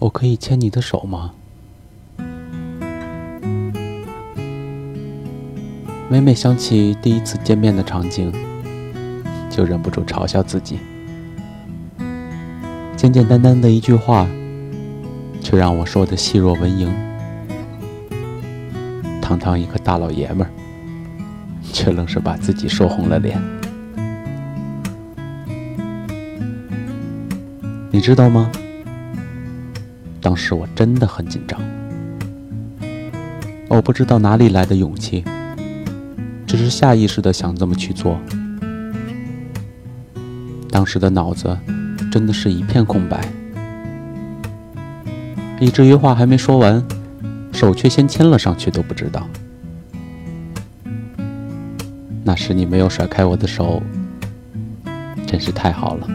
我可以牵你的手吗？每每想起第一次见面的场景，就忍不住嘲笑自己。简简单单的一句话，却让我说的细若蚊蝇。堂堂一个大老爷们儿，却愣是把自己说红了脸。你知道吗？当时我真的很紧张，我不知道哪里来的勇气，只是下意识的想这么去做。当时的脑子真的是一片空白，以至于话还没说完，手却先牵了上去，都不知道。那时你没有甩开我的手，真是太好了。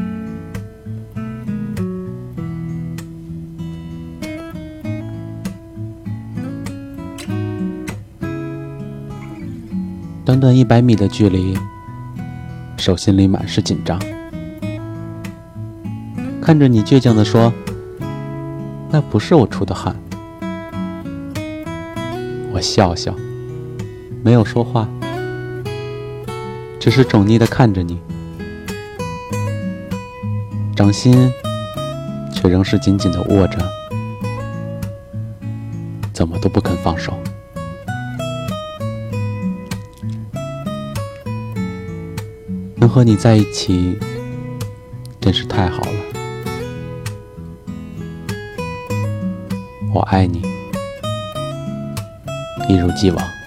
短短一百米的距离，手心里满是紧张。看着你倔强地说：“那不是我出的汗。”我笑笑，没有说话，只是宠溺地看着你，掌心却仍是紧紧地握着，怎么都不肯放手。和你在一起，真是太好了。我爱你，一如既往。